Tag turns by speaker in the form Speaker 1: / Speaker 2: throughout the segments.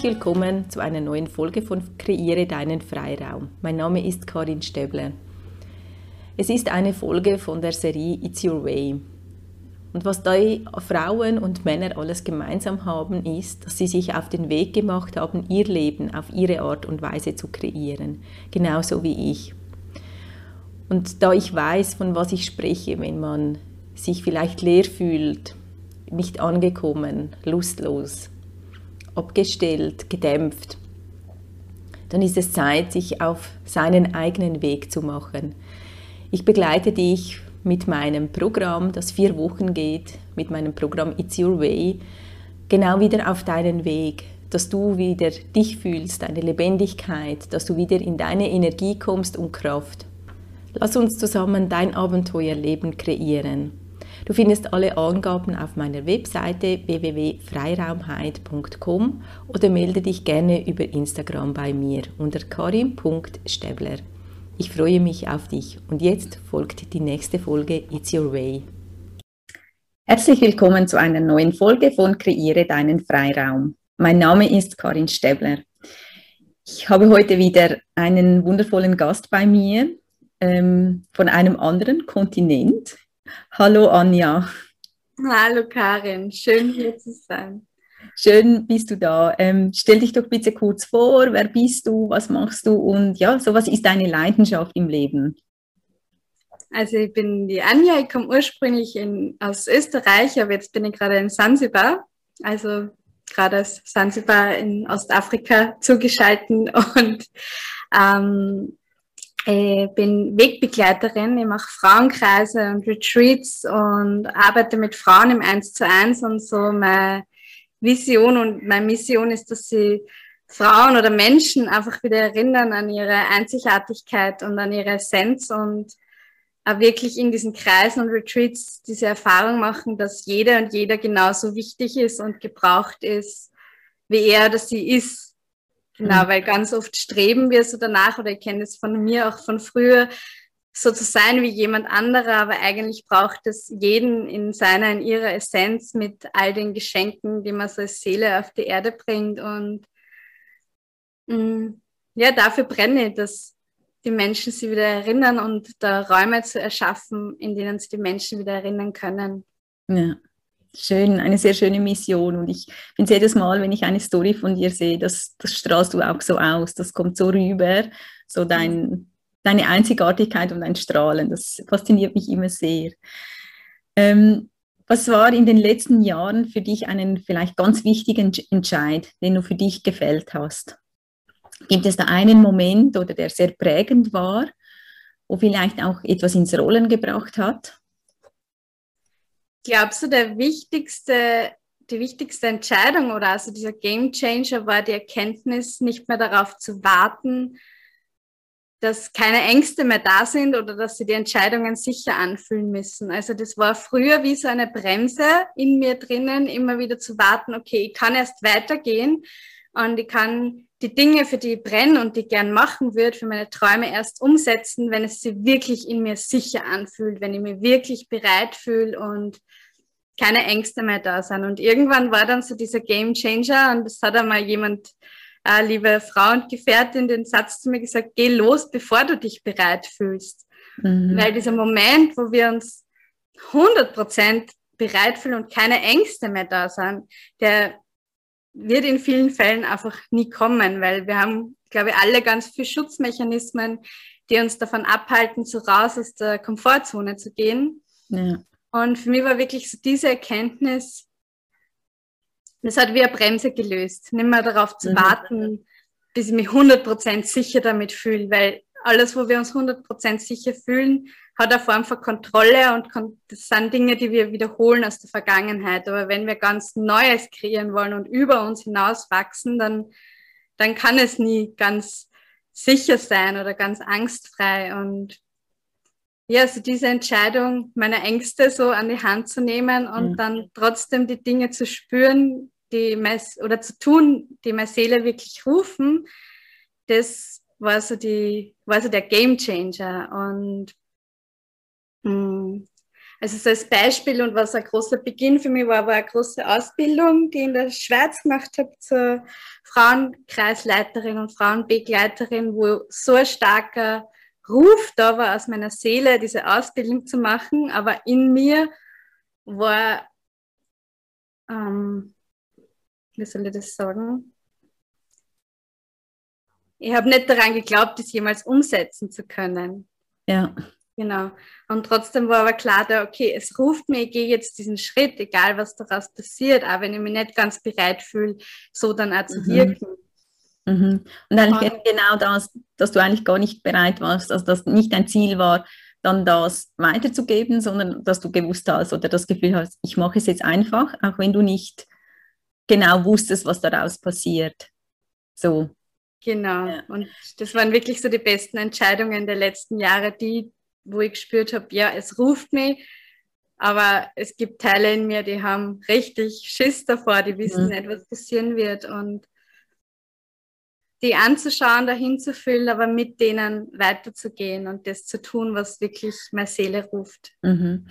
Speaker 1: Herzlich willkommen zu einer neuen Folge von Kreiere deinen Freiraum. Mein Name ist Karin Stäbler. Es ist eine Folge von der Serie It's Your Way. Und was da Frauen und Männer alles gemeinsam haben, ist, dass sie sich auf den Weg gemacht haben, ihr Leben auf ihre Art und Weise zu kreieren. Genauso wie ich. Und da ich weiß, von was ich spreche, wenn man sich vielleicht leer fühlt, nicht angekommen, lustlos, abgestellt, gedämpft, dann ist es Zeit, sich auf seinen eigenen Weg zu machen. Ich begleite dich mit meinem Programm, das vier Wochen geht, mit meinem Programm It's Your Way, genau wieder auf deinen Weg, dass du wieder dich fühlst, deine Lebendigkeit, dass du wieder in deine Energie kommst und Kraft. Lass uns zusammen dein Abenteuerleben kreieren. Du findest alle Angaben auf meiner Webseite www.freiraumheit.com oder melde dich gerne über Instagram bei mir unter karim.stäbler. Ich freue mich auf dich und jetzt folgt die nächste Folge It's Your Way. Herzlich willkommen zu einer neuen Folge von Kreiere deinen Freiraum. Mein Name ist Karin Stäbler. Ich habe heute wieder einen wundervollen Gast bei mir, ähm, von einem anderen Kontinent. Hallo Anja.
Speaker 2: Hallo Karin, schön hier zu sein.
Speaker 1: Schön bist du da. Ähm, stell dich doch bitte kurz vor, wer bist du, was machst du und ja, so was ist deine Leidenschaft im Leben?
Speaker 2: Also ich bin die Anja, ich komme ursprünglich in, aus Österreich, aber jetzt bin ich gerade in Sansibar, also gerade aus Sansibar in Ostafrika zugeschalten und ähm, ich bin Wegbegleiterin, ich mache Frauenkreise und Retreats und arbeite mit Frauen im 1 zu 1 und so. Meine Vision und meine Mission ist, dass sie Frauen oder Menschen einfach wieder erinnern an ihre Einzigartigkeit und an ihre Essenz und auch wirklich in diesen Kreisen und Retreats diese Erfahrung machen, dass jeder und jeder genauso wichtig ist und gebraucht ist, wie er oder sie ist Genau, weil ganz oft streben wir so danach, oder ich kenne das von mir auch von früher, so zu sein wie jemand anderer, aber eigentlich braucht es jeden in seiner, in ihrer Essenz mit all den Geschenken, die man so als Seele auf die Erde bringt. Und mh, mm, ja, dafür brenne ich, dass die Menschen sie wieder erinnern und da Räume zu erschaffen, in denen sie die Menschen wieder erinnern können.
Speaker 1: Ja. Schön, eine sehr schöne Mission. Und ich finde jedes Mal, wenn ich eine Story von dir sehe, das, das strahlst du auch so aus. Das kommt so rüber, so dein, deine Einzigartigkeit und dein Strahlen. Das fasziniert mich immer sehr. Ähm, was war in den letzten Jahren für dich einen vielleicht ganz wichtigen Entscheid, den du für dich gefällt hast? Gibt es da einen Moment oder der sehr prägend war, wo vielleicht auch etwas ins Rollen gebracht hat?
Speaker 2: Glaubst du, der wichtigste, die wichtigste Entscheidung oder also dieser Game Changer war die Erkenntnis, nicht mehr darauf zu warten, dass keine Ängste mehr da sind oder dass sie die Entscheidungen sicher anfühlen müssen. Also das war früher wie so eine Bremse in mir drinnen, immer wieder zu warten, okay, ich kann erst weitergehen und ich kann die Dinge, für die ich brenne und die ich gern machen würde, für meine Träume erst umsetzen, wenn es sich wirklich in mir sicher anfühlt, wenn ich mich wirklich bereit fühle und keine Ängste mehr da sind. Und irgendwann war dann so dieser Game Changer und es hat einmal jemand, äh, liebe Frau und Gefährtin, den Satz zu mir gesagt, geh los, bevor du dich bereit fühlst. Mhm. Weil dieser Moment, wo wir uns 100 Prozent bereit fühlen und keine Ängste mehr da sind, der wird in vielen Fällen einfach nie kommen, weil wir haben, glaube ich, alle ganz viele Schutzmechanismen, die uns davon abhalten, so raus aus der Komfortzone zu gehen. Ja. Und für mich war wirklich so diese Erkenntnis, das hat wie eine Bremse gelöst. Nicht mehr darauf zu mhm. warten, bis ich mich 100% sicher damit fühle, weil alles, wo wir uns 100% sicher fühlen, hat eine Form von Kontrolle und das sind Dinge, die wir wiederholen aus der Vergangenheit. Aber wenn wir ganz Neues kreieren wollen und über uns hinaus wachsen, dann, dann kann es nie ganz sicher sein oder ganz angstfrei. Und ja, also diese Entscheidung, meine Ängste so an die Hand zu nehmen und mhm. dann trotzdem die Dinge zu spüren, die mein, oder zu tun, die meine Seele wirklich rufen, das war so die, war so der Game Changer. Und mh, hm, Also so als Beispiel und was ein großer Beginn für mich war, war eine große Ausbildung, die ich in der Schweiz gemacht habe zur Frauenkreisleiterin und Frauenbegleiterin, wo so ein starker Ruf da war aus meiner Seele, diese Ausbildung zu machen, aber in mir war, ähm, wie soll ich das sagen? Ich habe nicht daran geglaubt, das jemals umsetzen zu können.
Speaker 1: Ja.
Speaker 2: Genau. Und trotzdem war aber klar, da, okay, es ruft mir, ich gehe jetzt diesen Schritt, egal was daraus passiert, auch wenn ich mich nicht ganz bereit fühle, so dann auch zu mhm. wirken.
Speaker 1: Mhm. Und eigentlich und, genau das, dass du eigentlich gar nicht bereit warst, also dass nicht dein Ziel war, dann das weiterzugeben, sondern dass du gewusst hast oder das Gefühl hast, ich mache es jetzt einfach, auch wenn du nicht genau wusstest, was daraus passiert. So.
Speaker 2: Genau. Ja. Und das waren wirklich so die besten Entscheidungen der letzten Jahre, die, wo ich gespürt habe, ja, es ruft mich, aber es gibt Teile in mir, die haben richtig Schiss davor, die wissen mhm. nicht, was passieren wird. Und die anzuschauen, dahin zu fühlen, aber mit denen weiterzugehen und das zu tun, was wirklich meine Seele ruft.
Speaker 1: Mhm.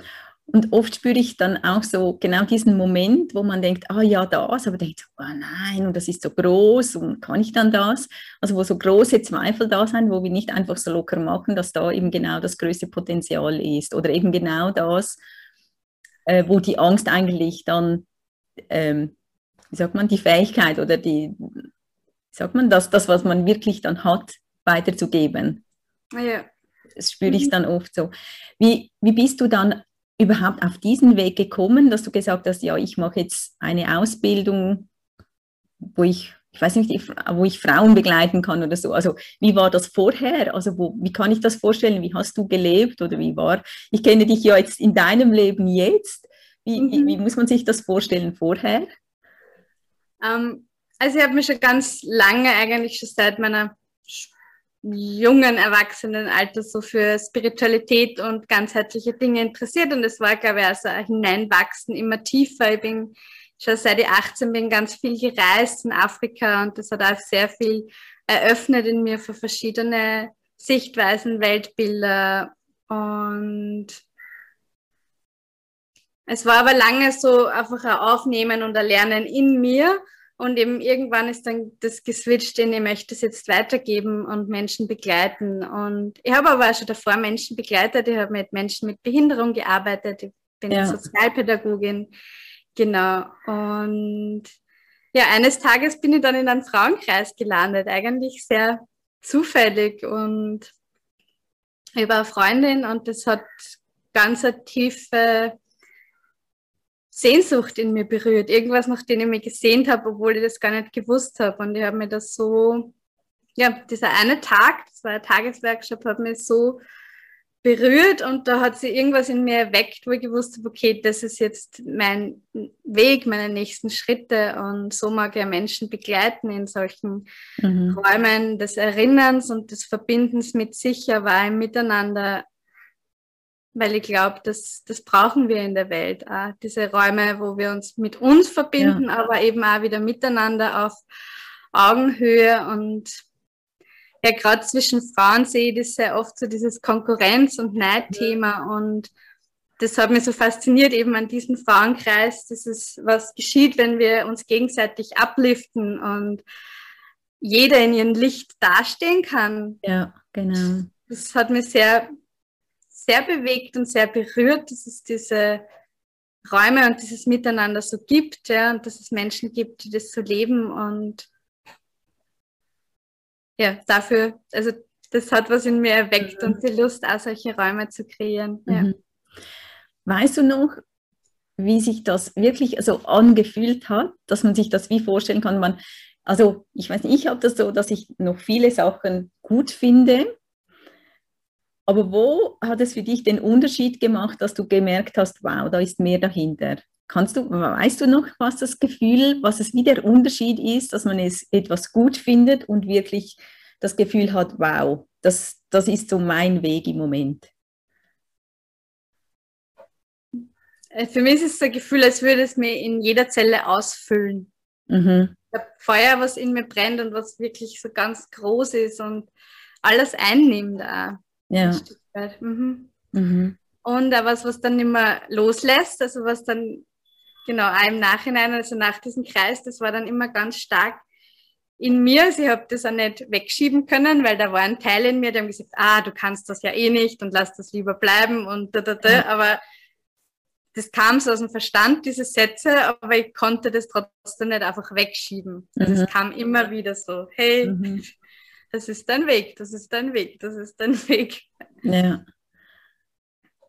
Speaker 1: Und oft spüre ich dann auch so genau diesen Moment, wo man denkt, ah ja, das, aber denkt, oh nein, und das ist so groß und kann ich dann das? Also wo so große Zweifel da sind, wo wir nicht einfach so locker machen, dass da eben genau das größte Potenzial ist oder eben genau das, äh, wo die Angst eigentlich dann, ähm, wie sagt man, die Fähigkeit oder die, sagt man, das, das, was man wirklich dann hat, weiterzugeben.
Speaker 2: Ja.
Speaker 1: Das spüre ich mhm. dann oft so. Wie, wie bist du dann überhaupt auf diesen Weg gekommen, dass du gesagt hast, ja, ich mache jetzt eine Ausbildung, wo ich, ich weiß nicht, wo ich Frauen begleiten kann oder so. Also wie war das vorher? Also wo, wie kann ich das vorstellen? Wie hast du gelebt oder wie war? Ich kenne dich ja jetzt in deinem Leben jetzt. Wie, mhm. wie, wie muss man sich das vorstellen vorher?
Speaker 2: Um, ähm, also ich habe mich schon ganz lange, eigentlich schon seit meiner jungen Erwachsenenalter so für Spiritualität und ganzheitliche Dinge interessiert. Und es war, glaube ich, also ein Hineinwachsen immer tiefer. Ich bin schon seit ich 18 bin ganz viel gereist in Afrika und das hat auch sehr viel eröffnet in mir für verschiedene Sichtweisen, Weltbilder. Und es war aber lange so einfach ein Aufnehmen und ein Lernen in mir und eben irgendwann ist dann das geswitcht in, ich möchte es jetzt weitergeben und Menschen begleiten. Und ich habe aber auch schon davor Menschen begleitet. Ich habe mit Menschen mit Behinderung gearbeitet. Ich bin ja. Sozialpädagogin. Genau. Und ja, eines Tages bin ich dann in einen Frauenkreis gelandet. Eigentlich sehr zufällig. Und war eine Freundin und das hat ganz eine tiefe Sehnsucht in mir berührt. Irgendwas, nach dem ich mich gesehnt habe, obwohl ich das gar nicht gewusst habe. Und ich habe mir das so, ja, dieser eine Tag, das war ein Tagesworkshop, hat mich so berührt und da hat sie irgendwas in mir erweckt, wo ich gewusst habe, okay, das ist jetzt mein Weg, meine nächsten Schritte und so mag ich Menschen begleiten in solchen mhm. Räumen des Erinnerns und des Verbindens mit sich, aber im Miteinander weil ich glaube, das, das brauchen wir in der Welt. Auch diese Räume, wo wir uns mit uns verbinden, ja. aber eben auch wieder miteinander auf Augenhöhe und ja, gerade zwischen Frauen sehe ich das sehr oft so dieses Konkurrenz- und Neidthema und das hat mich so fasziniert eben an diesem Frauenkreis. Das ist, was geschieht, wenn wir uns gegenseitig upliften und jeder in ihrem Licht dastehen kann.
Speaker 1: Ja, genau.
Speaker 2: Das hat mich sehr sehr bewegt und sehr berührt, dass es diese Räume und dieses Miteinander so gibt, ja, und dass es Menschen gibt, die das so leben und ja, dafür, also das hat was in mir erweckt mhm. und die Lust, auch solche Räume zu kreieren. Ja. Mhm.
Speaker 1: Weißt du noch, wie sich das wirklich so angefühlt hat, dass man sich das wie vorstellen kann? Man, also ich weiß nicht, ich habe das so, dass ich noch viele Sachen gut finde aber wo hat es für dich den Unterschied gemacht, dass du gemerkt hast, wow, da ist mehr dahinter? Kannst du, weißt du noch, was das Gefühl, was es wie der Unterschied ist, dass man es etwas gut findet und wirklich das Gefühl hat, wow, das, das ist so mein Weg im Moment?
Speaker 2: Äh, für mich ist es ein Gefühl, als würde es mir in jeder Zelle ausfüllen. Mhm. Ich habe Feuer, was in mir brennt und was wirklich so ganz groß ist und alles einnimmt. Auch.
Speaker 1: Ja. Mhm. Mhm.
Speaker 2: Und auch was, was dann immer loslässt, also was dann genau auch im Nachhinein, also nach diesem Kreis, das war dann immer ganz stark in mir. Also ich habe das auch nicht wegschieben können, weil da war ein Teil in mir, der haben gesagt, ah, du kannst das ja eh nicht und lass das lieber bleiben und da, da, da. Aber das kam so aus dem Verstand, diese Sätze, aber ich konnte das trotzdem nicht einfach wegschieben. Also mhm. es kam immer wieder so, hey, mhm. Das ist dein Weg, das ist dein Weg, das ist dein Weg.
Speaker 1: Ja.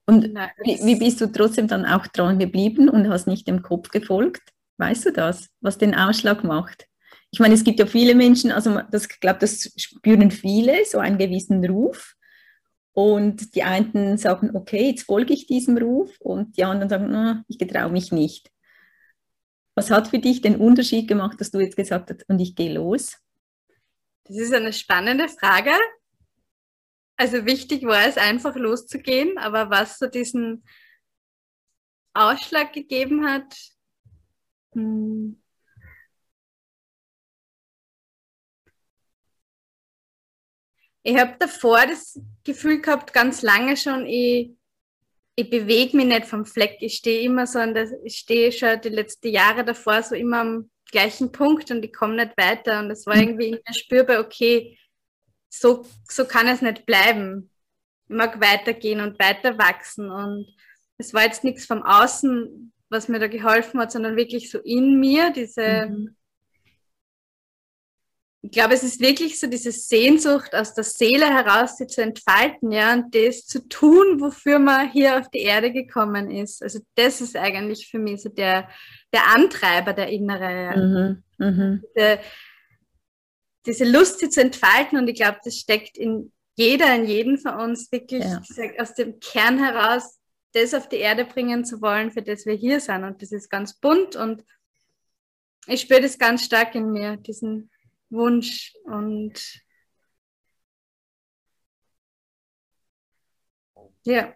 Speaker 1: Und Nein, wie, wie bist du trotzdem dann auch dran geblieben und hast nicht dem Kopf gefolgt? Weißt du das, was den Ausschlag macht? Ich meine, es gibt ja viele Menschen, also das, ich glaube, das spüren viele, so einen gewissen Ruf. Und die einen sagen, okay, jetzt folge ich diesem Ruf und die anderen sagen, no, ich getraue mich nicht. Was hat für dich den Unterschied gemacht, dass du jetzt gesagt hast, und ich gehe los?
Speaker 2: Das ist eine spannende Frage. Also wichtig war es einfach loszugehen, aber was so diesen Ausschlag gegeben hat, hm, ich habe davor das Gefühl gehabt, ganz lange schon, ich, ich bewege mich nicht vom Fleck. Ich stehe immer so an der, ich stehe schon die letzten Jahre davor so immer am gleichen Punkt und ich komme nicht weiter. Und es war mhm. irgendwie in mir spürbar, okay, so, so kann es nicht bleiben. Ich mag weitergehen und weiter wachsen. Und es war jetzt nichts vom Außen, was mir da geholfen hat, sondern wirklich so in mir, diese, mhm ich glaube, es ist wirklich so diese Sehnsucht aus der Seele heraus, sie zu entfalten, ja, und das zu tun, wofür man hier auf die Erde gekommen ist. Also das ist eigentlich für mich so der, der Antreiber, der innere. Mhm, mh. diese, diese Lust, sie zu entfalten, und ich glaube, das steckt in jeder, in jedem von uns wirklich ja. aus dem Kern heraus, das auf die Erde bringen zu wollen, für das wir hier sind. Und das ist ganz bunt und ich spüre das ganz stark in mir, diesen Wunsch und ja.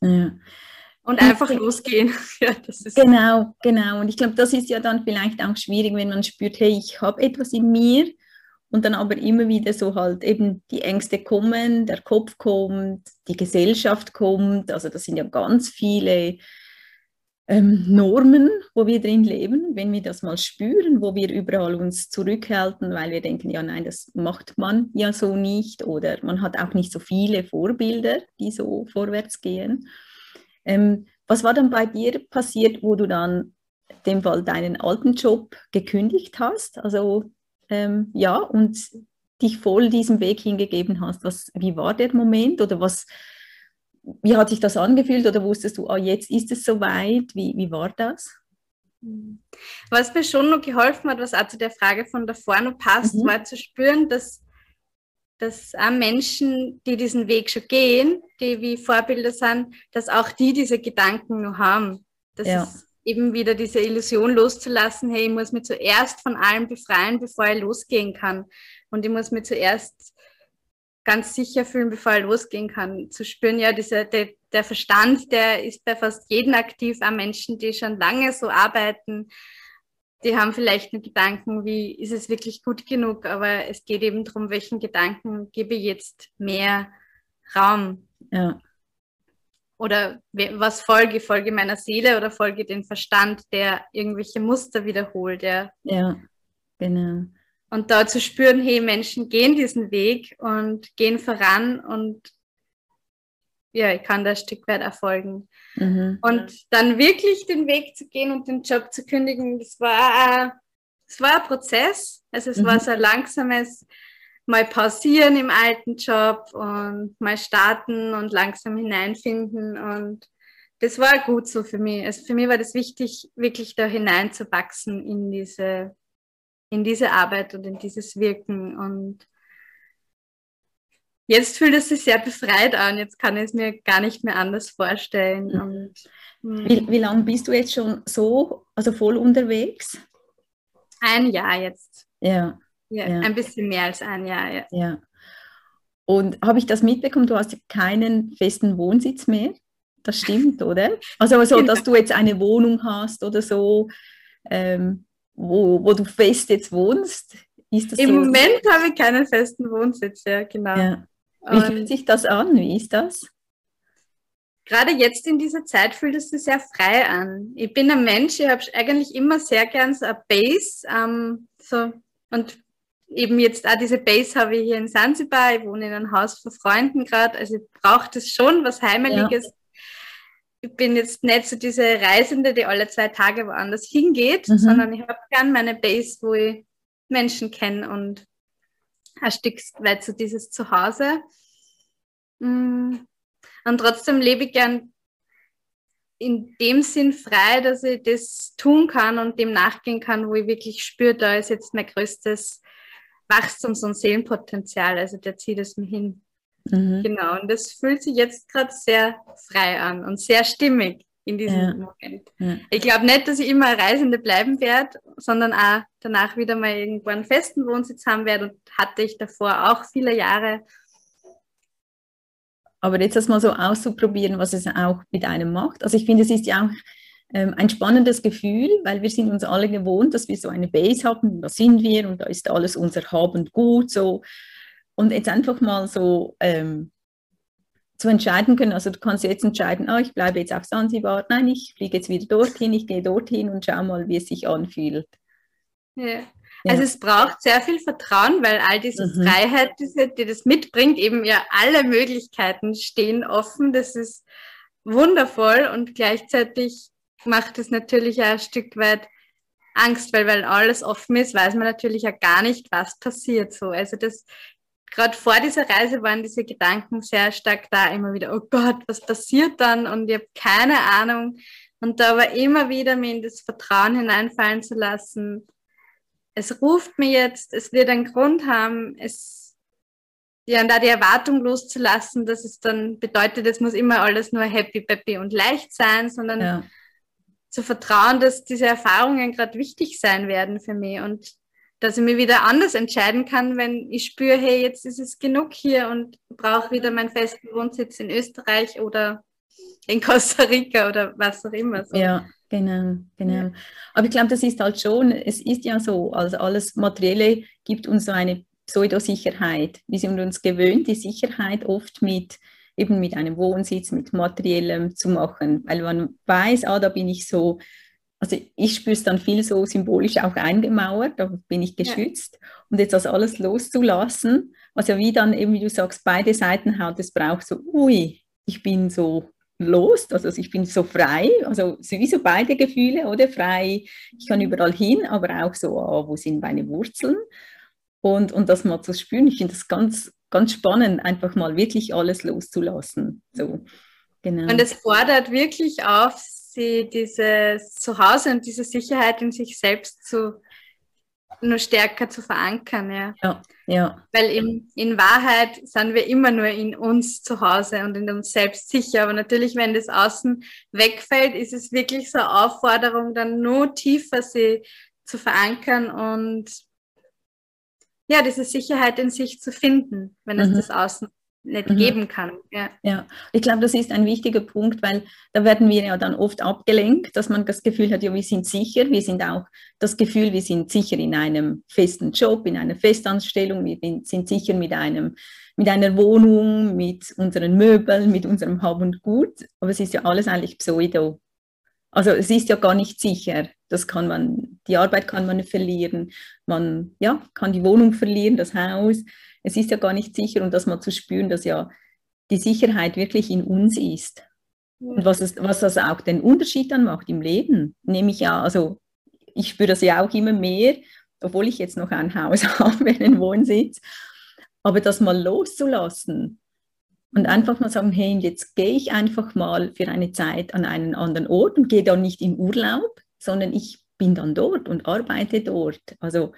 Speaker 2: ja. Und einfach losgehen.
Speaker 1: ja, genau, genau. Und ich glaube, das ist ja dann vielleicht auch schwierig, wenn man spürt, hey, ich habe etwas in mir und dann aber immer wieder so halt eben die Ängste kommen, der Kopf kommt, die Gesellschaft kommt. Also das sind ja ganz viele ähm, Normen, wo wir drin leben, wenn wir das mal spüren, wo wir überall uns zurückhalten, weil wir denken, ja nein, das macht man ja so nicht oder man hat auch nicht so viele Vorbilder, die so vorwärts gehen. Ähm, was war dann bei dir passiert, wo du dann dem Fall deinen alten Job gekündigt hast? Also ähm, ja, und dich voll diesem Weg hingegeben hast. Was, wie war der Moment oder was, wie hat sich das angefühlt oder wusstest du, oh, jetzt ist es soweit? Wie, wie war das?
Speaker 2: Was mir schon noch geholfen hat, was auch zu der Frage von davor noch passt, mhm. war zu spüren, dass, dass auch Menschen, die diesen Weg schon gehen, die wie Vorbilder sind, dass auch die diese Gedanken noch haben. Das ja. ist eben wieder diese Illusion loszulassen, hey, ich muss mich zuerst von allem befreien, bevor ich losgehen kann. Und ich muss mich zuerst ganz sicher fühlen, bevor er losgehen kann. Zu spüren, ja, dieser, der, der Verstand, der ist bei fast jedem aktiv, auch Menschen, die schon lange so arbeiten, die haben vielleicht nur Gedanken, wie ist es wirklich gut genug, aber es geht eben darum, welchen Gedanken gebe ich jetzt mehr Raum. Ja. Oder was folge, folge meiner Seele oder folge den Verstand, der irgendwelche Muster wiederholt. Ja,
Speaker 1: ja genau.
Speaker 2: Und da zu spüren, hey, Menschen gehen diesen Weg und gehen voran und ja, ich kann da ein Stück weit erfolgen. Mhm. Und dann wirklich den Weg zu gehen und den Job zu kündigen, das war, das war ein Prozess. Also es mhm. war so ein langsames mal pausieren im alten Job und mal starten und langsam hineinfinden. Und das war gut so für mich. Also für mich war das wichtig, wirklich da hineinzuwachsen in diese in diese Arbeit und in dieses Wirken. Und jetzt fühlt es sich sehr befreit an. Jetzt kann ich es mir gar nicht mehr anders vorstellen. Mhm. Und,
Speaker 1: hm. wie, wie lange bist du jetzt schon so, also voll unterwegs?
Speaker 2: Ein Jahr jetzt.
Speaker 1: Ja.
Speaker 2: Ja, ja. ein bisschen mehr als ein Jahr, ja.
Speaker 1: ja. Und habe ich das mitbekommen, du hast keinen festen Wohnsitz mehr? Das stimmt, oder? Also so, dass du jetzt eine Wohnung hast oder so. Ähm, wo, wo du fest jetzt wohnst?
Speaker 2: Ist das Im so? Moment habe ich keinen festen Wohnsitz, ja, genau. Ja.
Speaker 1: Wie fühlt sich das an? Wie ist das?
Speaker 2: gerade jetzt in dieser Zeit fühlt es sich sehr frei an. Ich bin ein Mensch, ich habe eigentlich immer sehr gern so eine Base. Ähm, so, und eben jetzt auch diese Base habe ich hier in Sansibar. Ich wohne in einem Haus von Freunden gerade. Also ich brauche das schon, was Heimeliges. Ja. Ich bin jetzt nicht so diese Reisende, die alle zwei Tage woanders hingeht, mhm. sondern ich habe gern meine Base, wo ich Menschen kenne und ein Stück weit so dieses Zuhause. Mm. Und trotzdem lebe ich gern in dem Sinn frei, dass ich das tun kann und dem nachgehen kann, wo ich wirklich spüre, da ist jetzt mein größtes Wachstums- und Seelenpotenzial. Also der zieht es mir hin. Mhm. Genau. Und das fühlt sich jetzt gerade sehr frei an und sehr stimmig in diesem ja. Moment. Ja. Ich glaube nicht, dass ich immer Reisende bleiben werde, sondern auch danach wieder mal irgendwo einen festen Wohnsitz haben werde und hatte ich davor auch viele Jahre.
Speaker 1: Aber jetzt das mal so auszuprobieren, was es auch mit einem macht. Also ich finde, es ist ja auch ähm, ein spannendes Gefühl, weil wir sind uns alle gewohnt, dass wir so eine Base haben, da sind wir und da ist alles unser Hab und Gut so. Und jetzt einfach mal so ähm, zu entscheiden können. Also du kannst jetzt entscheiden, oh, ich bleibe jetzt auf Sansibar, nein, ich fliege jetzt wieder dorthin, ich gehe dorthin und schau mal, wie es sich anfühlt.
Speaker 2: Ja. Also es braucht sehr viel Vertrauen, weil all diese mhm. Freiheit, diese, die das mitbringt, eben ja alle Möglichkeiten stehen offen. Das ist wundervoll und gleichzeitig macht es natürlich auch ein Stück weit Angst, weil weil alles offen ist, weiß man natürlich ja gar nicht, was passiert so. Also das gerade vor dieser Reise waren diese Gedanken sehr stark da, immer wieder, oh Gott, was passiert dann? Und ich habe keine Ahnung. Und da aber immer wieder mir in das Vertrauen hineinfallen zu lassen, es ruft mir jetzt, es wird einen Grund haben, es, ja, und da die Erwartung loszulassen, dass es dann bedeutet, es muss immer alles nur happy, peppy und leicht sein, sondern ja. zu vertrauen, dass diese Erfahrungen gerade wichtig sein werden für mich und dass ich mich wieder anders entscheiden kann, wenn ich spüre, hey, jetzt ist es genug hier und brauche wieder meinen festen Wohnsitz in Österreich oder in Costa Rica oder was auch immer.
Speaker 1: So. Ja, genau, genau. Ja. Aber ich glaube, das ist halt schon, es ist ja so, also alles Materielle gibt uns so eine Pseudosicherheit. Wir sind uns gewöhnt, die Sicherheit oft mit eben mit einem Wohnsitz, mit materiellem zu machen, weil man weiß, ah, da bin ich so also ich spüre es dann viel so symbolisch auch eingemauert, da bin ich geschützt. Ja. Und jetzt das alles loszulassen, was ja wie dann eben, wie du sagst, beide Seiten hat, es braucht so, ui, ich bin so los, also ich bin so frei, also sowieso beide Gefühle, oder? Frei, ich kann überall hin, aber auch so, oh, wo sind meine Wurzeln? Und, und das mal zu spüren, ich finde das ganz, ganz spannend, einfach mal wirklich alles loszulassen. So,
Speaker 2: genau. Und es fordert wirklich auf, sie dieses Zuhause und diese Sicherheit in sich selbst zu nur stärker zu verankern. Ja.
Speaker 1: ja, ja.
Speaker 2: Weil in, in Wahrheit sind wir immer nur in uns zu Hause und in uns selbst sicher. Aber natürlich, wenn das Außen wegfällt, ist es wirklich so eine Aufforderung, dann nur tiefer sie zu verankern und ja, diese Sicherheit in sich zu finden, wenn es mhm. das Außen nicht mhm. geben kann. Ja.
Speaker 1: ja, ich glaube, das ist ein wichtiger Punkt, weil da werden wir ja dann oft abgelenkt, dass man das Gefühl hat, ja, wir sind sicher, wir sind auch das Gefühl, wir sind sicher in einem festen Job, in einer Festanstellung, wir sind sicher mit einem mit einer Wohnung, mit unseren Möbeln, mit unserem Hab und Gut, aber es ist ja alles eigentlich Pseudo. Also es ist ja gar nicht sicher. Das kann man, die Arbeit kann man verlieren, man ja, kann die Wohnung verlieren, das Haus es ist ja gar nicht sicher und das mal zu spüren, dass ja die Sicherheit wirklich in uns ist. Und was, es, was das auch den Unterschied dann macht im Leben, nehme ich ja, also ich spüre das ja auch immer mehr, obwohl ich jetzt noch ein Haus habe, einen Wohnsitz, aber das mal loszulassen und einfach mal sagen, hey, jetzt gehe ich einfach mal für eine Zeit an einen anderen Ort und gehe dann nicht in Urlaub, sondern ich bin dann dort und arbeite dort. Also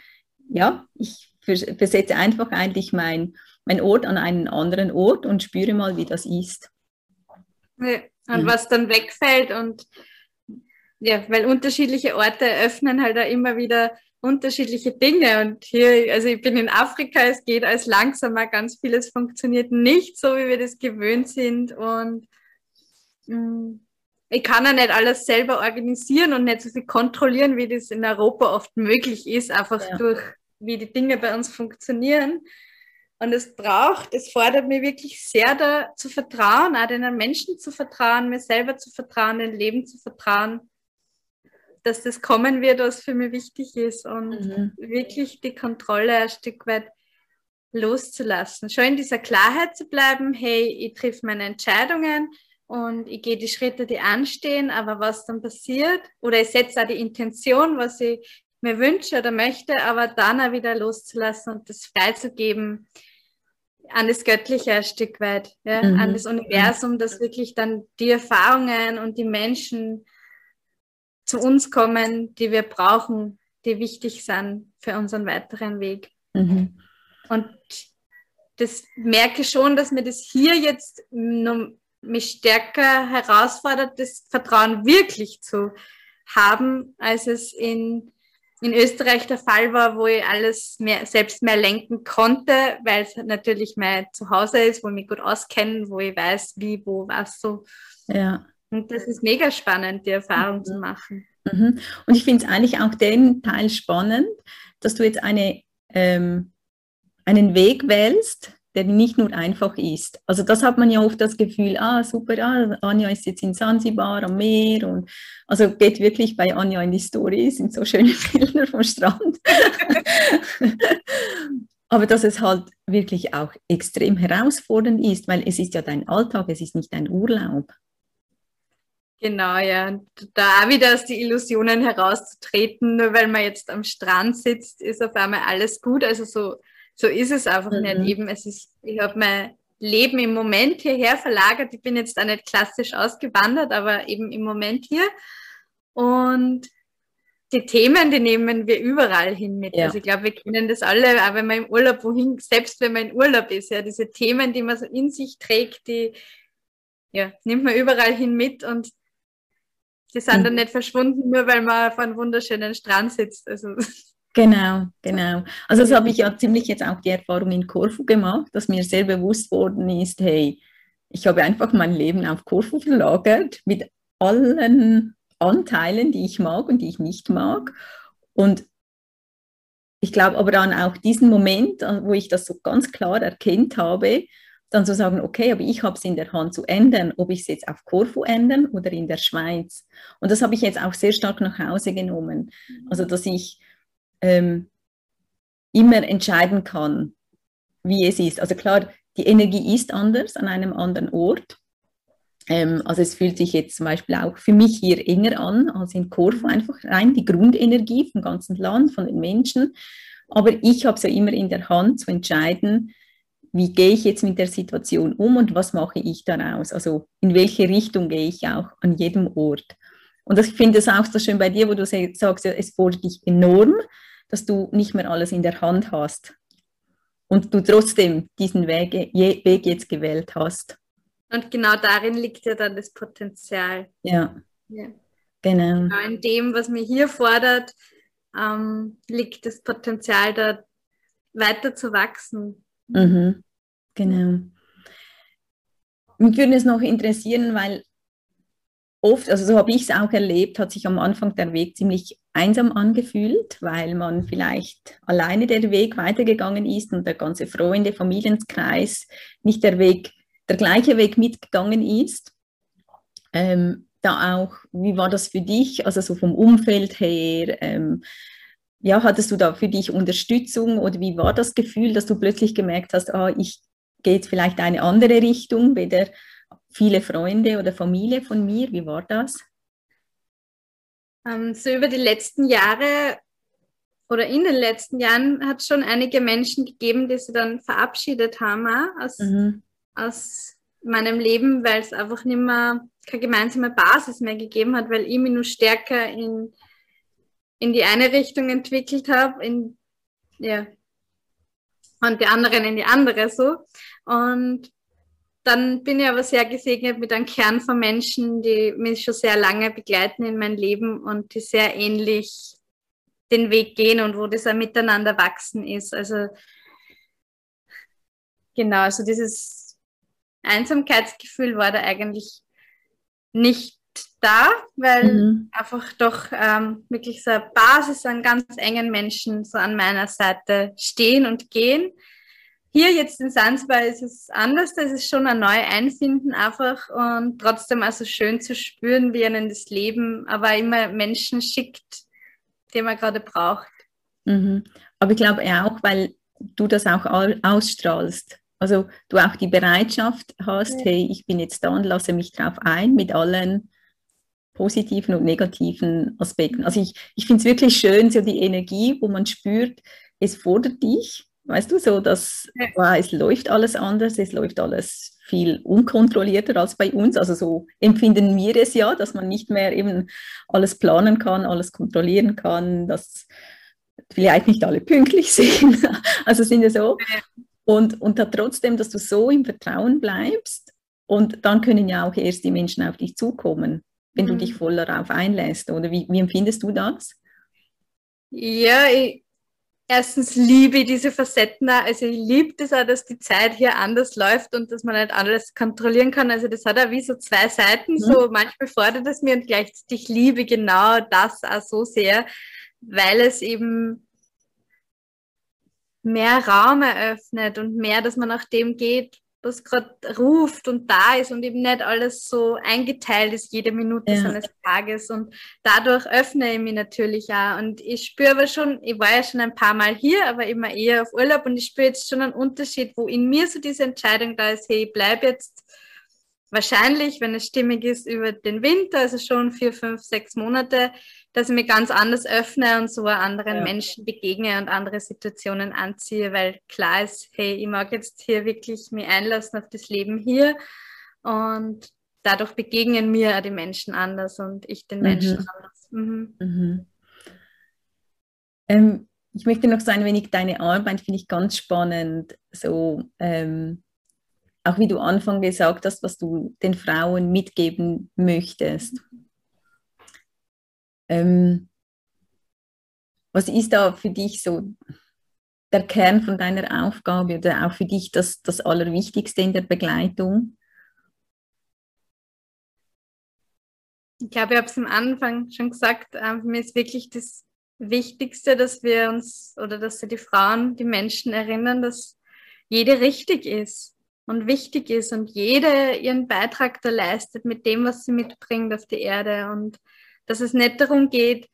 Speaker 1: ja, ich versetze einfach eigentlich mein, mein Ort an einen anderen Ort und spüre mal, wie das ist.
Speaker 2: Ja, und mhm. was dann wegfällt und ja, weil unterschiedliche Orte öffnen halt auch immer wieder unterschiedliche Dinge. Und hier, also ich bin in Afrika, es geht alles langsamer, ganz vieles funktioniert nicht so, wie wir das gewöhnt sind. Und mh, mm, ich kann ja nicht alles selber organisieren und nicht so viel kontrollieren, wie das in Europa oft möglich ist, einfach ja. durch wie die Dinge bei uns funktionieren. Und es braucht, es fordert mir wirklich sehr da zu vertrauen, auch den Menschen zu vertrauen, mir selber zu vertrauen, dem Leben zu vertrauen, dass das kommen wird, was für mich wichtig ist und mhm. wirklich die Kontrolle ein Stück weit loszulassen. Schon in dieser Klarheit zu bleiben, hey, ich triff meine Entscheidungen und ich gehe die Schritte, die anstehen, aber was dann passiert, oder ich setze auch die Intention, was ich mir wünsche oder möchte, aber dann auch wieder loszulassen und das freizugeben an das Göttliche ein Stück weit, ja, mhm. an das Universum, dass wirklich dann die Erfahrungen und die Menschen zu uns kommen, die wir brauchen, die wichtig sind für unseren weiteren Weg. Mhm. Und das merke schon, dass mir das hier jetzt mich stärker herausfordert, das Vertrauen wirklich zu haben, als es in in Österreich der Fall war, wo ich alles mehr, selbst mehr lenken konnte, weil es natürlich mein Zuhause ist, wo ich mich gut auskenne, wo ich weiß, wie, wo, was so. Ja. Und das ist mega spannend, die Erfahrung mhm. zu machen.
Speaker 1: Mhm. Und ich finde es eigentlich auch den Teil spannend, dass du jetzt eine, ähm, einen Weg wählst, der nicht nur einfach ist. Also das hat man ja oft das Gefühl, ah super, ah, Anja ist jetzt in Sansibar am Meer und also geht wirklich bei Anja in die Story, sind so schöne Bilder vom Strand. Aber dass es halt wirklich auch extrem herausfordernd ist, weil es ist ja dein Alltag, es ist nicht dein Urlaub.
Speaker 2: Genau, ja. Da auch wieder aus die Illusionen herauszutreten, nur weil man jetzt am Strand sitzt, ist auf einmal alles gut. Also so so ist es einfach mhm. nicht. Eben, es ist, ich habe mein Leben im Moment hierher verlagert. Ich bin jetzt da nicht klassisch ausgewandert, aber eben im Moment hier. Und die Themen, die nehmen wir überall hin mit. Ja. Also ich glaube, wir kennen das alle, auch wenn man im Urlaub wohin, selbst wenn man im Urlaub ist, ja, diese Themen, die man so in sich trägt, die ja, nimmt man überall hin mit und die sind mhm. dann nicht verschwunden, nur weil man auf einem wunderschönen Strand sitzt. Also
Speaker 1: Genau, genau. Also das habe ich ja ziemlich jetzt auch die Erfahrung in Korfu gemacht, dass mir sehr bewusst worden ist, hey, ich habe einfach mein Leben auf Korfu verlagert mit allen Anteilen, die ich mag und die ich nicht mag. Und ich glaube aber dann auch diesen Moment, wo ich das so ganz klar erkennt habe, dann zu sagen, okay, aber ich habe es in der Hand zu ändern, ob ich es jetzt auf Korfu ändern oder in der Schweiz. Und das habe ich jetzt auch sehr stark nach Hause genommen. Also dass ich ähm, immer entscheiden kann, wie es ist. Also klar, die Energie ist anders an einem anderen Ort. Ähm, also es fühlt sich jetzt zum Beispiel auch für mich hier enger an als in Korfu einfach rein, die Grundenergie vom ganzen Land, von den Menschen. Aber ich habe es ja immer in der Hand zu entscheiden, wie gehe ich jetzt mit der Situation um und was mache ich daraus? Also in welche Richtung gehe ich auch an jedem Ort? Und ich finde es auch so schön bei dir, wo du sagst, es fordert dich enorm, dass du nicht mehr alles in der Hand hast und du trotzdem diesen Weg, Weg jetzt gewählt hast.
Speaker 2: Und genau darin liegt ja dann das Potenzial.
Speaker 1: Ja. ja. Genau.
Speaker 2: genau. In dem, was mir hier fordert, ähm, liegt das Potenzial, da weiter zu wachsen.
Speaker 1: Mhm. Genau. Mich würde es noch interessieren, weil oft, also so habe ich es auch erlebt, hat sich am Anfang der Weg ziemlich einsam angefühlt, weil man vielleicht alleine der Weg weitergegangen ist und der ganze Freunde, Familienkreis nicht der Weg, der gleiche Weg mitgegangen ist. Ähm, da auch, wie war das für dich, also so vom Umfeld her? Ähm, ja, hattest du da für dich Unterstützung oder wie war das Gefühl, dass du plötzlich gemerkt hast, ah, ich gehe jetzt vielleicht eine andere Richtung, weder viele Freunde oder Familie von mir? Wie war das?
Speaker 2: Ähm, so über die letzten Jahre oder in den letzten Jahren hat es schon einige Menschen gegeben, die sie dann verabschiedet haben aus, mhm. aus meinem Leben, weil es einfach nicht mehr keine gemeinsame Basis mehr gegeben hat, weil ich mich nur stärker in, in die eine Richtung entwickelt habe, in, ja, und die anderen in die andere so. Und dann bin ich aber sehr gesegnet mit einem Kern von Menschen, die mich schon sehr lange begleiten in mein Leben und die sehr ähnlich den Weg gehen und wo das auch miteinander wachsen ist. Also genau, also dieses Einsamkeitsgefühl war da eigentlich nicht da, weil mhm. einfach doch ähm, wirklich so eine Basis an ganz engen Menschen so an meiner Seite stehen und gehen hier jetzt in Sansibar ist es anders, das ist schon ein neu Einfinden einfach und trotzdem also schön zu spüren, wie einen das Leben aber immer Menschen schickt, die man gerade braucht.
Speaker 1: Mhm. Aber ich glaube auch, weil du das auch ausstrahlst. Also du auch die Bereitschaft hast, ja. hey, ich bin jetzt da und lasse mich drauf ein mit allen positiven und negativen Aspekten. Also ich, ich finde es wirklich schön, so die Energie, wo man spürt, es fordert dich, weißt du, so dass wow, es läuft alles anders, es läuft alles viel unkontrollierter als bei uns. Also so empfinden wir es ja, dass man nicht mehr eben alles planen kann, alles kontrollieren kann, dass vielleicht nicht alle pünktlich sind. Also sind ja so. Und, und da trotzdem, dass du so im Vertrauen bleibst und dann können ja auch erst die Menschen auf dich zukommen, wenn mhm. du dich voll darauf einlässt. Oder wie, wie empfindest du das?
Speaker 2: Ja, ich, erstens liebe ich diese Facetten. Also ich liebe das auch, dass die Zeit hier anders läuft und dass man nicht alles kontrollieren kann. Also das hat auch wie so zwei Seiten. Mhm. So manchmal fordert es mir und gleichzeitig liebe genau das auch so sehr, weil es eben mehr Raum eröffnet und mehr, dass man nach dem geht, was gerade ruft und da ist und eben nicht alles so eingeteilt ist, jede Minute ja. seines Tages. Und dadurch öffne ich mich natürlich auch. Und ich spüre aber schon, ich war ja schon ein paar Mal hier, aber immer eher auf Urlaub und ich spüre jetzt schon einen Unterschied, wo in mir so diese Entscheidung da ist, hey, ich bleibe jetzt wahrscheinlich, wenn es stimmig ist, über den Winter, also schon vier, fünf, sechs Monate, dass ich mich ganz anders öffne und so anderen ja. Menschen begegne und andere Situationen anziehe, weil klar ist, hey, ich mag jetzt hier wirklich mich einlassen auf das Leben hier und dadurch begegnen mir die Menschen anders und ich den Menschen mhm. anders. Mhm. Mhm.
Speaker 1: Ähm, ich möchte noch so ein wenig deine Arbeit, finde ich ganz spannend, so ähm, auch wie du Anfang gesagt hast, was du den Frauen mitgeben möchtest. Ähm, was ist da für dich so der Kern von deiner Aufgabe oder auch für dich das, das Allerwichtigste in der Begleitung?
Speaker 2: Ich glaube, ich habe es am Anfang schon gesagt, äh, mich ist wirklich das Wichtigste, dass wir uns oder dass die Frauen, die Menschen erinnern, dass jede richtig ist und wichtig ist und jede ihren Beitrag da leistet mit dem, was sie mitbringt auf die Erde und dass es nicht darum geht,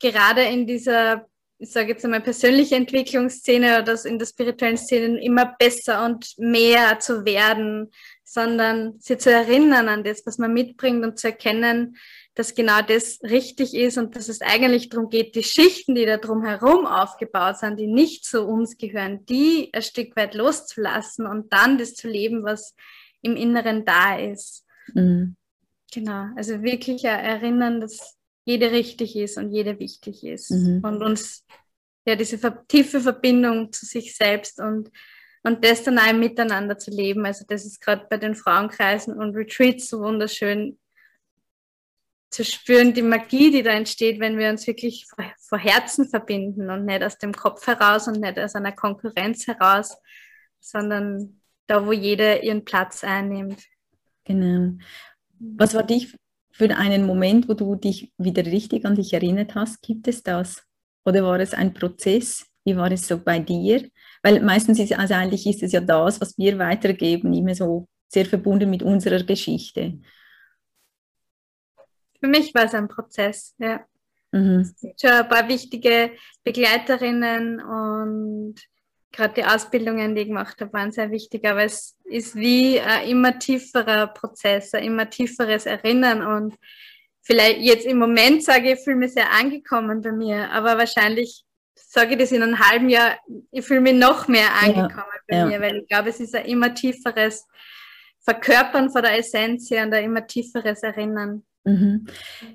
Speaker 2: gerade in dieser, ich sage jetzt einmal, persönliche Entwicklungsszene oder in der spirituellen Szene immer besser und mehr zu werden, sondern sie zu erinnern an das, was man mitbringt und zu erkennen, dass genau das richtig ist und dass es eigentlich darum geht, die Schichten, die da drumherum aufgebaut sind, die nicht zu uns gehören, die ein Stück weit loszulassen und dann das zu leben, was im Inneren da ist. Mhm. Genau, also wirklich erinnern, dass jede richtig ist und jede wichtig ist mhm. und uns ja diese tiefe Verbindung zu sich selbst und und das dann auch miteinander zu leben. Also das ist gerade bei den Frauenkreisen und Retreats so wunderschön, zu spüren, die Magie, die da entsteht, wenn wir uns wirklich vor Herzen verbinden und nicht aus dem Kopf heraus und nicht aus einer Konkurrenz heraus, sondern da, wo jeder ihren Platz einnimmt.
Speaker 1: Genau. Was war dich für einen Moment, wo du dich wieder richtig an dich erinnert hast? Gibt es das? Oder war es ein Prozess? Wie war es so bei dir? Weil meistens ist also eigentlich ist es ja das, was wir weitergeben, immer so sehr verbunden mit unserer Geschichte
Speaker 2: für mich war es ein Prozess, ja. Mhm. Es gibt schon ein paar wichtige Begleiterinnen und gerade die Ausbildungen, die ich gemacht habe, waren sehr wichtig, aber es ist wie ein immer tieferer Prozess, ein immer tieferes Erinnern und vielleicht jetzt im Moment sage ich, ich fühle mich sehr angekommen bei mir, aber wahrscheinlich sage ich das in einem halben Jahr, ich fühle mich noch mehr angekommen ja, bei ja. mir, weil ich glaube, es ist ein immer tieferes Verkörpern von der Essenz her und ein immer tieferes Erinnern.
Speaker 1: Mhm.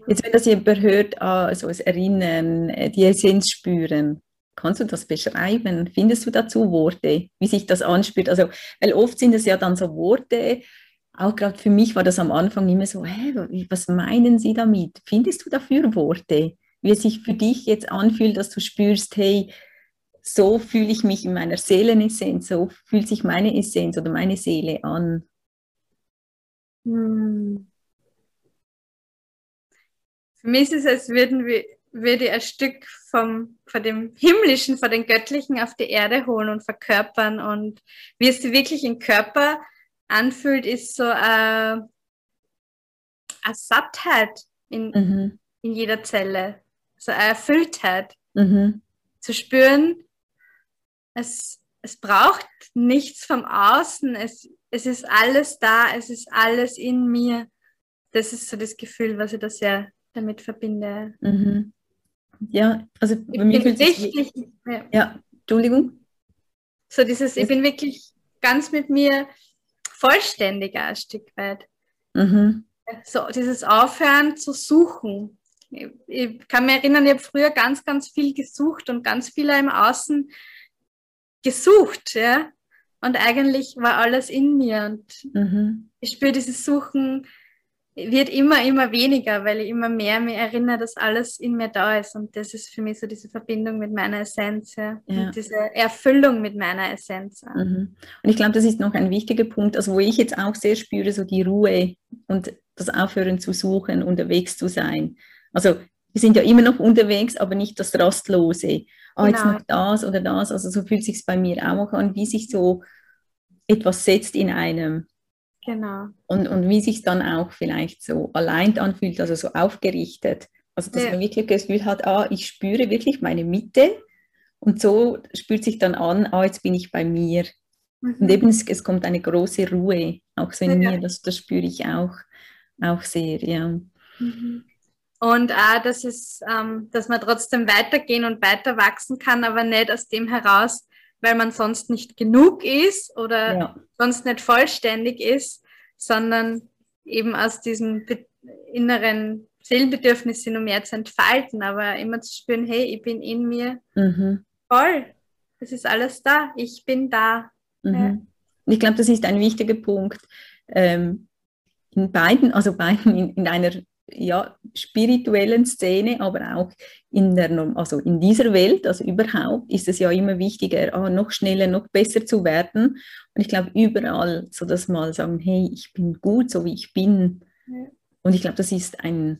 Speaker 1: Jetzt, wenn das jemand hört, also das Erinnern, äh, die Essenz spüren, kannst du das beschreiben? Findest du dazu Worte, wie sich das anspürt? Also, weil oft sind es ja dann so Worte, auch gerade für mich war das am Anfang immer so, hä, was meinen Sie damit? Findest du dafür Worte? Wie es sich für dich jetzt anfühlt, dass du spürst, hey, so fühle ich mich in meiner Seelenessenz, so fühlt sich meine Essenz oder meine Seele an.
Speaker 2: Hm. Für mich ist es, als würden wir, würde ich ein Stück vom, von dem Himmlischen, von den Göttlichen auf die Erde holen und verkörpern. Und wie es sich wirklich im Körper anfühlt, ist so eine, eine Sattheit in, mhm. in jeder Zelle, so eine Erfülltheit. Mhm. Zu spüren, es, es braucht nichts vom Außen, es, es ist alles da, es ist alles in mir. Das ist so das Gefühl, was ich da sehr damit verbinde.
Speaker 1: Mhm. Ja, also bei mir fühlt sich. Ja. ja, Entschuldigung.
Speaker 2: So dieses, ich bin wirklich ganz mit mir vollständiger ein Stück weit. Mhm. So dieses Aufhören zu suchen. Ich, ich kann mich erinnern, ich habe früher ganz, ganz viel gesucht und ganz viel im Außen gesucht, ja. Und eigentlich war alles in mir und mhm. ich spüre dieses Suchen wird immer, immer weniger, weil ich immer mehr mir erinnere, dass alles in mir da ist. Und das ist für mich so diese Verbindung mit meiner Essenz ja. Ja. und diese Erfüllung mit meiner Essenz.
Speaker 1: Mhm. Und ich glaube, das ist noch ein wichtiger Punkt, also wo ich jetzt auch sehr spüre, so die Ruhe und das Aufhören zu suchen, unterwegs zu sein. Also wir sind ja immer noch unterwegs, aber nicht das Rastlose. Ah, genau. jetzt noch das oder das. Also so fühlt sich bei mir auch an, wie sich so etwas setzt in einem.
Speaker 2: Genau.
Speaker 1: Und, und wie sich dann auch vielleicht so allein anfühlt, also so aufgerichtet. Also dass ja. man wirklich das Gefühl hat, ah, ich spüre wirklich meine Mitte und so spürt sich dann an, ah, jetzt bin ich bei mir. Mhm. Und eben es, es, kommt eine große Ruhe, auch so in ja. mir, das, das spüre ich auch, auch sehr, ja.
Speaker 2: Mhm. Und auch, dass, es, ähm, dass man trotzdem weitergehen und weiter wachsen kann, aber nicht aus dem heraus, weil man sonst nicht genug ist oder ja. sonst nicht vollständig ist, sondern eben aus diesem inneren Seelenbedürfnis nur mehr zu entfalten, aber immer zu spüren, hey, ich bin in mir mhm. voll. Es ist alles da, ich bin da.
Speaker 1: Mhm. Ja. Ich glaube, das ist ein wichtiger Punkt. Ähm, in beiden, also beiden in, in einer ja, spirituellen Szene, aber auch in, der, also in dieser Welt, also überhaupt, ist es ja immer wichtiger, oh, noch schneller, noch besser zu werden. Und ich glaube, überall so das mal sagen, hey, ich bin gut, so wie ich bin. Ja. Und ich glaube, das ist ein,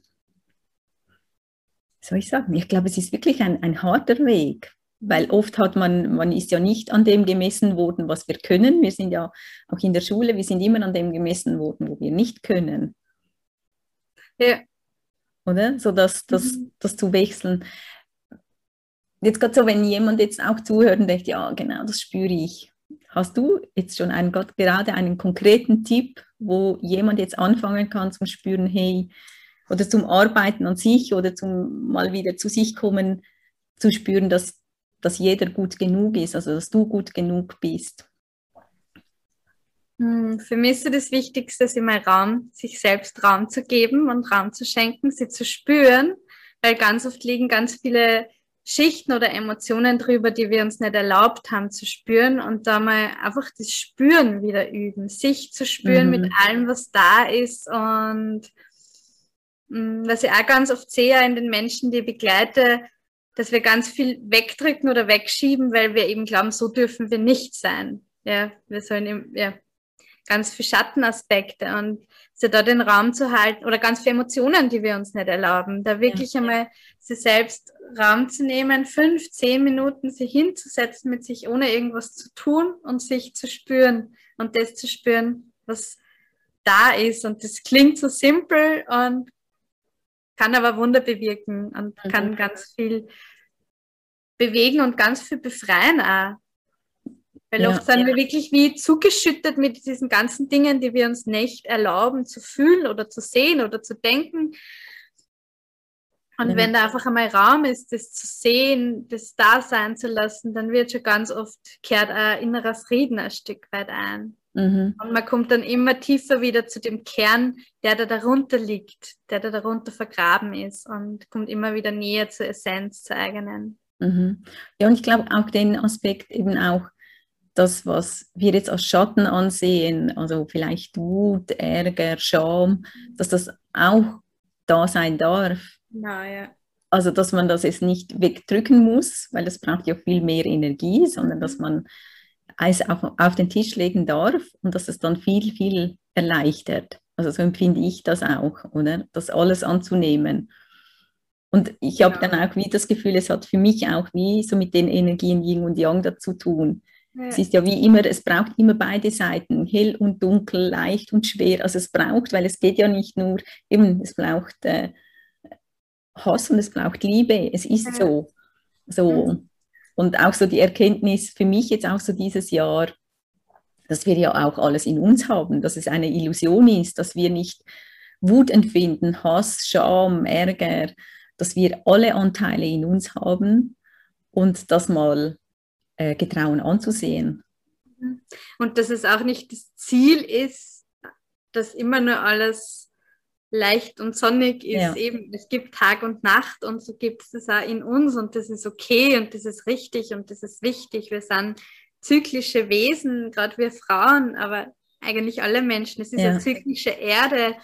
Speaker 1: soll ich sagen, ich glaube, es ist wirklich ein, ein harter Weg, weil oft hat man, man ist ja nicht an dem gemessen worden, was wir können. Wir sind ja auch in der Schule, wir sind immer an dem gemessen worden, wo wir nicht können.
Speaker 2: Ja.
Speaker 1: Oder? So das, das, mhm. das zu wechseln. Jetzt gerade so, wenn jemand jetzt auch zuhört und denkt, ja, genau, das spüre ich. Hast du jetzt schon einen, gerade einen konkreten Tipp, wo jemand jetzt anfangen kann zum Spüren, hey, oder zum Arbeiten an sich oder zum mal wieder zu sich kommen, zu spüren, dass, dass jeder gut genug ist, also dass du gut genug bist?
Speaker 2: Hm, für mich ist so das Wichtigste, immer Raum, sich selbst Raum zu geben und Raum zu schenken, sie zu spüren, weil ganz oft liegen ganz viele Schichten oder Emotionen drüber, die wir uns nicht erlaubt haben zu spüren und da mal einfach das Spüren wieder üben, sich zu spüren mhm. mit allem, was da ist und hm, was ich auch ganz oft sehe in den Menschen, die ich begleite, dass wir ganz viel wegdrücken oder wegschieben, weil wir eben glauben, so dürfen wir nicht sein. Ja, wir sollen, ja, ganz viele Schattenaspekte und sie da den Raum zu halten oder ganz viele Emotionen, die wir uns nicht erlauben, da wirklich ja. einmal sie selbst Raum zu nehmen, fünf, zehn Minuten sich hinzusetzen mit sich, ohne irgendwas zu tun und sich zu spüren und das zu spüren, was da ist. Und das klingt so simpel und kann aber Wunder bewirken und mhm. kann ganz viel bewegen und ganz viel befreien auch. Weil ja, oft sind wir wirklich wie zugeschüttet mit diesen ganzen Dingen, die wir uns nicht erlauben zu fühlen oder zu sehen oder zu denken. Und ja. wenn da einfach einmal Raum ist, das zu sehen, das da sein zu lassen, dann wird schon ganz oft kehrt ein innerer Frieden ein Stück weit ein. Mhm. Und man kommt dann immer tiefer wieder zu dem Kern, der da darunter liegt, der da darunter vergraben ist und kommt immer wieder näher zur Essenz, zur eigenen.
Speaker 1: Mhm. Ja, und ich glaube auch den Aspekt eben auch, das, was wir jetzt als Schatten ansehen, also vielleicht Wut, Ärger, Scham, dass das auch da sein darf.
Speaker 2: Na, ja.
Speaker 1: Also, dass man das jetzt nicht wegdrücken muss, weil das braucht ja viel mehr Energie, sondern dass man es auch auf den Tisch legen darf und dass es dann viel, viel erleichtert. Also so empfinde ich das auch, oder? Das alles anzunehmen. Und ich habe dann auch wie das Gefühl, es hat für mich auch wie so mit den Energien Yin und Yang dazu tun. Ja. Es ist ja wie immer, es braucht immer beide Seiten, hell und dunkel, leicht und schwer. Also es braucht, weil es geht ja nicht nur, eben, es braucht äh, Hass und es braucht Liebe. Es ist ja. so. so. Und auch so die Erkenntnis für mich jetzt auch so dieses Jahr, dass wir ja auch alles in uns haben, dass es eine Illusion ist, dass wir nicht Wut empfinden, Hass, Scham, Ärger, dass wir alle Anteile in uns haben und das mal äh, getrauen anzusehen.
Speaker 2: Und dass es auch nicht das Ziel ist, dass immer nur alles leicht und sonnig ist. Ja. Eben, es gibt Tag und Nacht und so gibt es das auch in uns und das ist okay und das ist richtig und das ist wichtig. Wir sind zyklische Wesen, gerade wir Frauen, aber eigentlich alle Menschen. Es ist ja. eine zyklische Erde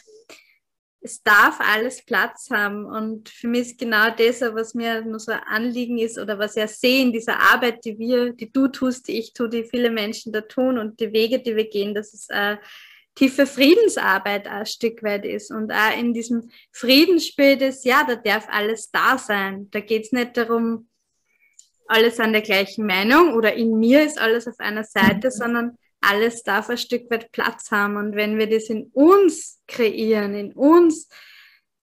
Speaker 2: es darf alles Platz haben. Und für mich ist genau das, was mir nur so ein Anliegen ist oder was ich sehe in dieser Arbeit, die wir, die du tust, die ich tue, die viele Menschen da tun und die Wege, die wir gehen, dass es eine tiefe Friedensarbeit ein Stück weit ist. Und auch in diesem Friedensspiel ist, ja, da darf alles da sein. Da geht es nicht darum, alles an der gleichen Meinung oder in mir ist alles auf einer Seite, mhm. sondern alles darf ein Stück weit Platz haben. Und wenn wir das in uns kreieren, in uns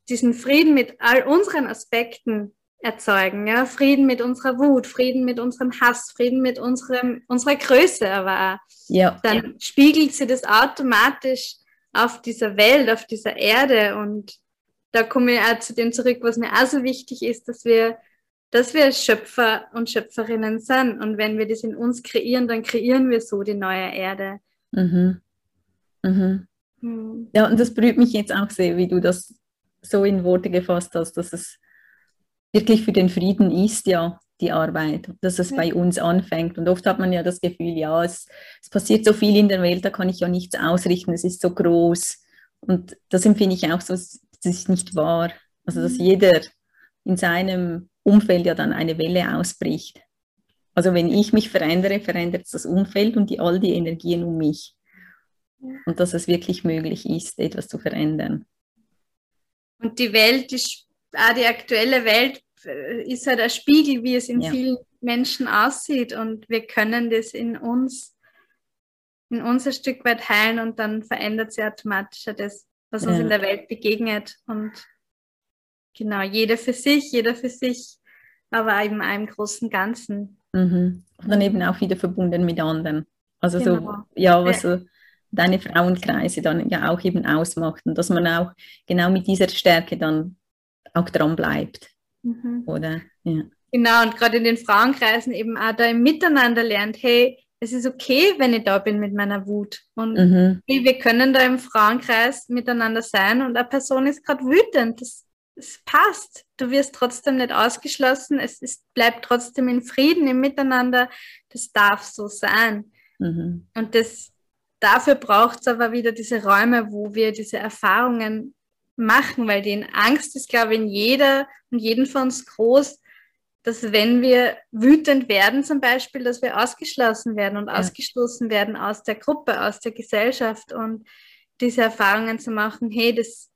Speaker 2: diesen Frieden mit all unseren Aspekten erzeugen, ja, Frieden mit unserer Wut, Frieden mit unserem Hass, Frieden mit unserem, unserer Größe aber auch, ja. dann spiegelt sie das automatisch auf dieser Welt, auf dieser Erde und da komme ich auch zu dem zurück, was mir auch so wichtig ist, dass wir dass wir Schöpfer und Schöpferinnen sind. Und wenn wir das in uns kreieren, dann kreieren wir so die neue Erde. Mhm.
Speaker 1: Mhm. Mhm. Ja, und das berührt mich jetzt auch sehr, wie du das so in Worte gefasst hast, dass es wirklich für den Frieden ist, ja, die Arbeit, dass es ja. bei uns anfängt. Und oft hat man ja das Gefühl, ja, es, es passiert so viel in der Welt, da kann ich ja nichts ausrichten, es ist so groß. Und das empfinde ich auch so, es ist nicht wahr. Also, dass mhm. jeder in seinem Umfeld ja dann eine Welle ausbricht. Also wenn ich mich verändere, verändert das Umfeld und die, all die Energien um mich. Und dass es wirklich möglich ist, etwas zu verändern.
Speaker 2: Und die Welt, die, auch die aktuelle Welt äh, ist halt ein Spiegel, wie es in ja. vielen Menschen aussieht. Und wir können das in uns, in uns ein Stück weit heilen und dann verändert sich automatisch das, was uns ja. in der Welt begegnet. Und Genau, jeder für sich, jeder für sich, aber eben einem großen Ganzen.
Speaker 1: Mhm. Und dann eben auch wieder verbunden mit anderen. Also genau. so, ja, was so deine Frauenkreise dann ja auch eben ausmachten, dass man auch genau mit dieser Stärke dann auch dran bleibt. Mhm. Oder?
Speaker 2: Ja. Genau, und gerade in den Frauenkreisen eben auch da im Miteinander lernt, hey, es ist okay, wenn ich da bin mit meiner Wut. Und mhm. hey, wir können da im Frauenkreis miteinander sein und eine Person ist gerade wütend. Das es passt. Du wirst trotzdem nicht ausgeschlossen. Es ist, bleibt trotzdem in Frieden, im Miteinander. Das darf so sein. Mhm. Und das, dafür braucht es aber wieder diese Räume, wo wir diese Erfahrungen machen, weil die Angst ist, glaube ich, in jeder und jeden von uns groß, dass wenn wir wütend werden zum Beispiel, dass wir ausgeschlossen werden und ja. ausgestoßen werden aus der Gruppe, aus der Gesellschaft und diese Erfahrungen zu machen, hey, das,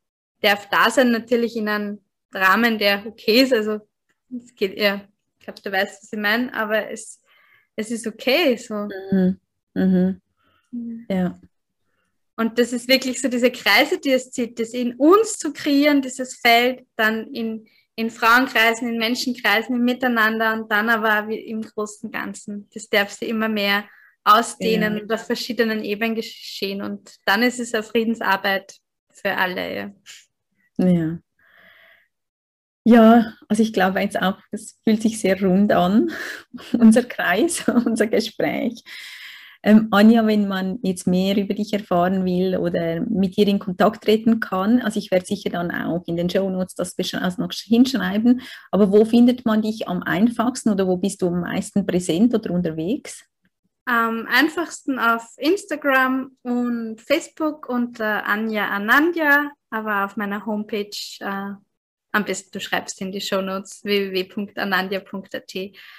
Speaker 2: darf da sein, natürlich in einem Rahmen, der okay ist. Also es geht eher, ich glaube, du weißt, was ich meine, aber es, es ist okay. So. Mhm. Mhm. Ja. Und das ist wirklich so diese Kreise, die es zieht, das in uns zu kreieren, dieses Feld, dann in, in Frauenkreisen, in Menschenkreisen, im Miteinander und dann aber im großen Ganzen. Das darf sie immer mehr ausdehnen ja. und auf verschiedenen Ebenen geschehen. Und dann ist es eine Friedensarbeit für alle. Ja.
Speaker 1: Ja. Ja, also ich glaube jetzt auch, es fühlt sich sehr rund an, unser Kreis, unser Gespräch. Ähm, Anja, wenn man jetzt mehr über dich erfahren will oder mit dir in Kontakt treten kann, also ich werde sicher dann auch in den Show Notes das also noch hinschreiben, aber wo findet man dich am einfachsten oder wo bist du am meisten präsent oder unterwegs?
Speaker 2: Am einfachsten auf Instagram und Facebook unter Anja Anandja, aber auf meiner Homepage äh, am besten du schreibst in die Shownotes www.anandja.at.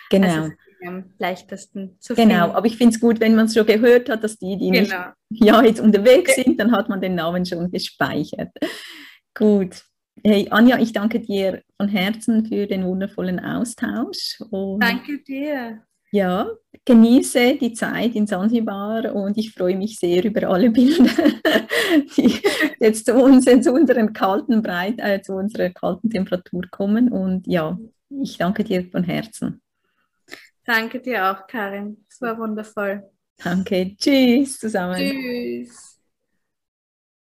Speaker 1: Genau. Also
Speaker 2: am leichtesten
Speaker 1: zu genau, finden. Genau, aber ich finde es gut, wenn man es schon gehört hat, dass die, die genau. nicht ja, jetzt unterwegs sind, dann hat man den Namen schon gespeichert. Gut. Hey Anja, ich danke dir von Herzen für den wundervollen Austausch.
Speaker 2: Und danke dir.
Speaker 1: Ja, genieße die Zeit in Zanzibar und ich freue mich sehr über alle Bilder, die jetzt zu, uns, zu unseren kalten Breit, äh, zu unserer kalten Temperatur kommen. Und ja, ich danke dir von Herzen.
Speaker 2: Danke dir auch, Karin. Es war wundervoll.
Speaker 1: Danke. Tschüss zusammen.
Speaker 2: Tschüss.